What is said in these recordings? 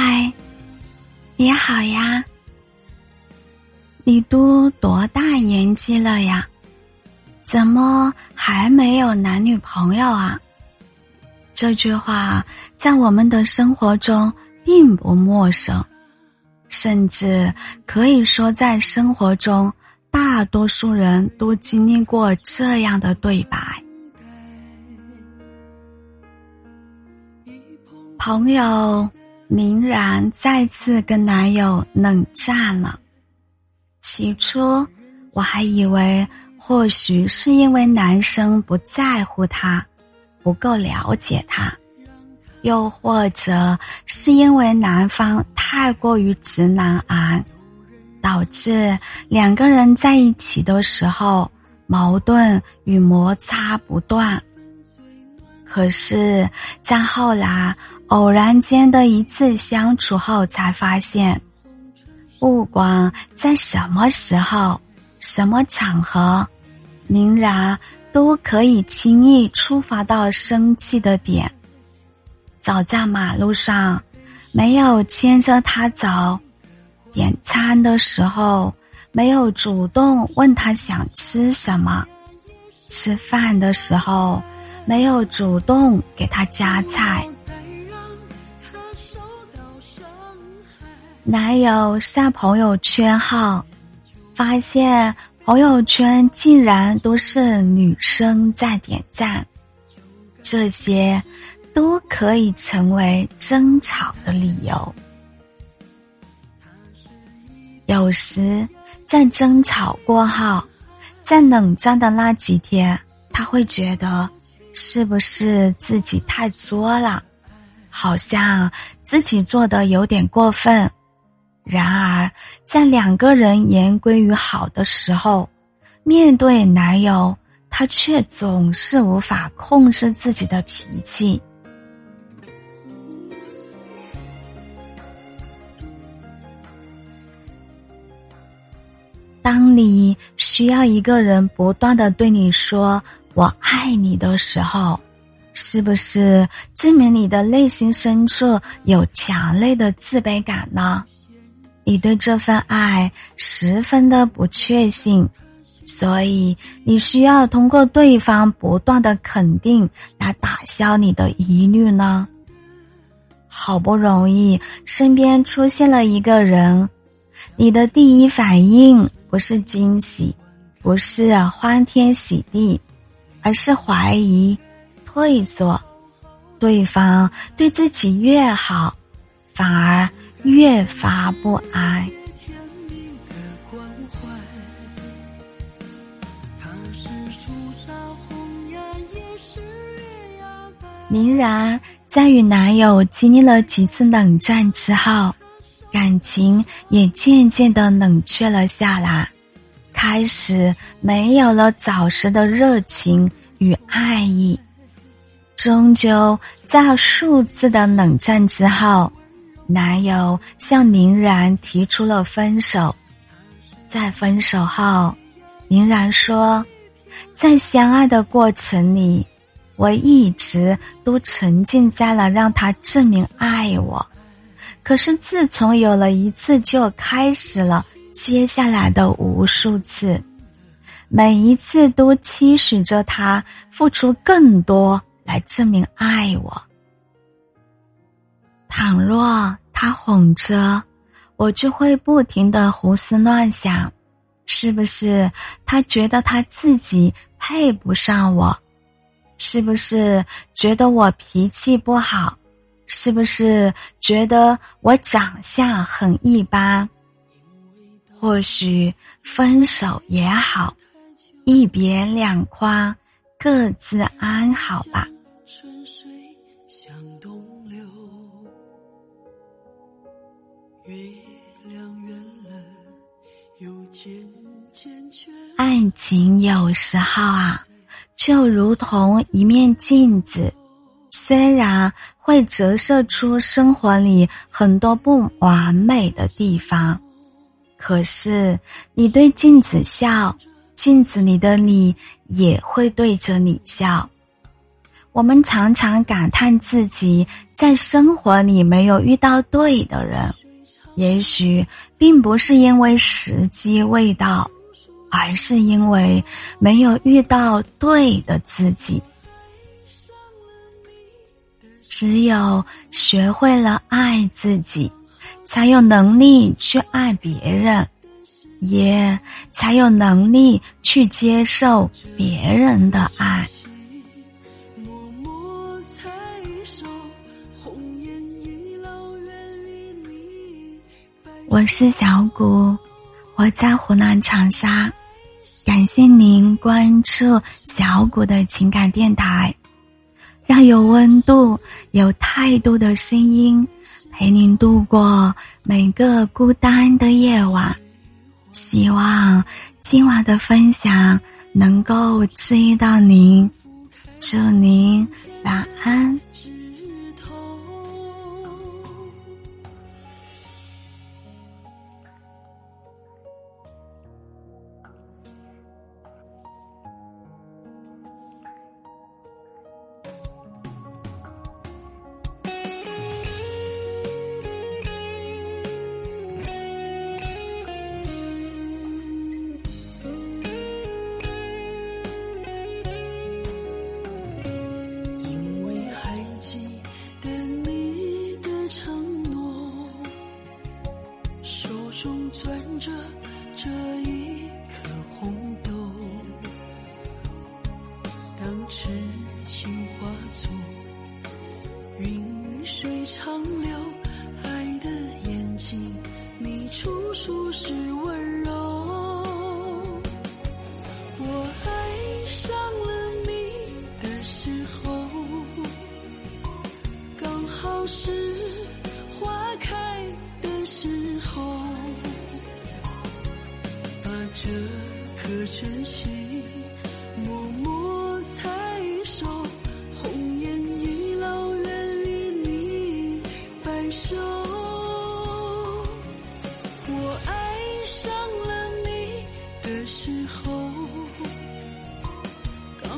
嗨，你好呀！你都多大年纪了呀？怎么还没有男女朋友啊？这句话在我们的生活中并不陌生，甚至可以说，在生活中大多数人都经历过这样的对白。朋友。宁然再次跟男友冷战了。起初，我还以为或许是因为男生不在乎她，不够了解她，又或者是因为男方太过于直男癌，导致两个人在一起的时候矛盾与摩擦不断。可是，在后来。偶然间的一次相处后，才发现，不管在什么时候、什么场合，宁然都可以轻易触发到生气的点。走在马路上，没有牵着他走；点餐的时候，没有主动问他想吃什么；吃饭的时候，没有主动给他夹菜。男友下朋友圈后，发现朋友圈竟然都是女生在点赞，这些都可以成为争吵的理由。有时在争吵过后，在冷战的那几天，他会觉得是不是自己太作了，好像自己做的有点过分。然而，在两个人言归于好的时候，面对男友，她却总是无法控制自己的脾气。当你需要一个人不断的对你说“我爱你”的时候，是不是证明你的内心深处有强烈的自卑感呢？你对这份爱十分的不确信，所以你需要通过对方不断的肯定来打消你的疑虑呢。好不容易身边出现了一个人，你的第一反应不是惊喜，不是欢天喜地，而是怀疑、退缩。对方对自己越好，反而。越发不安。宁然在与男友经历了几次冷战之后，感情也渐渐的冷却了下来，开始没有了早时的热情与爱意。终究在数次的冷战之后。男友向宁然提出了分手，在分手后，宁然说：“在相爱的过程里，我一直都沉浸在了让他证明爱我。可是自从有了一次，就开始了接下来的无数次，每一次都期许着他付出更多来证明爱我。”倘若他哄着我，就会不停的胡思乱想，是不是他觉得他自己配不上我？是不是觉得我脾气不好？是不是觉得我长相很一般？或许分手也好，一别两宽，各自安好吧。爱情有时候啊，就如同一面镜子，虽然会折射出生活里很多不完美的地方，可是你对镜子笑，镜子里的你也会对着你笑。我们常常感叹自己在生活里没有遇到对的人，也许并不是因为时机未到，而是因为没有遇到对的自己。只有学会了爱自己，才有能力去爱别人，也才有能力去接受别人的爱。我是小谷，我在湖南长沙，感谢您关注小谷的情感电台。让有温度、有态度的声音陪您度过每个孤单的夜晚。希望今晚的分享能够治愈到您，祝您晚安。痴情化作云水长流，爱的眼睛，你处处是温柔。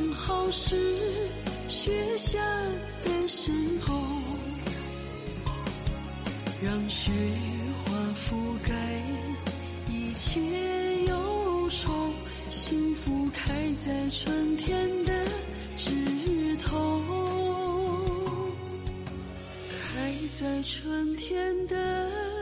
刚好是雪下的时候，让雪花覆盖一切忧愁。幸福开在春天的枝头，开在春天的。